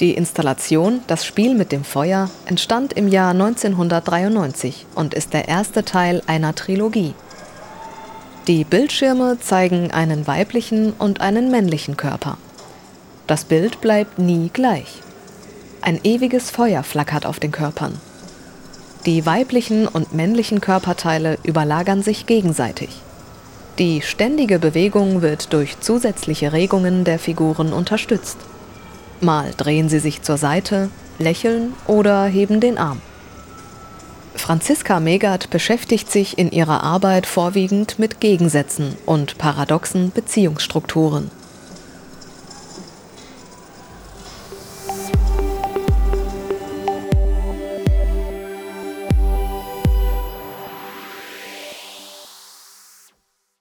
Die Installation Das Spiel mit dem Feuer entstand im Jahr 1993 und ist der erste Teil einer Trilogie. Die Bildschirme zeigen einen weiblichen und einen männlichen Körper. Das Bild bleibt nie gleich. Ein ewiges Feuer flackert auf den Körpern. Die weiblichen und männlichen Körperteile überlagern sich gegenseitig. Die ständige Bewegung wird durch zusätzliche Regungen der Figuren unterstützt. Mal drehen sie sich zur Seite, lächeln oder heben den Arm. Franziska Megert beschäftigt sich in ihrer Arbeit vorwiegend mit Gegensätzen und paradoxen Beziehungsstrukturen.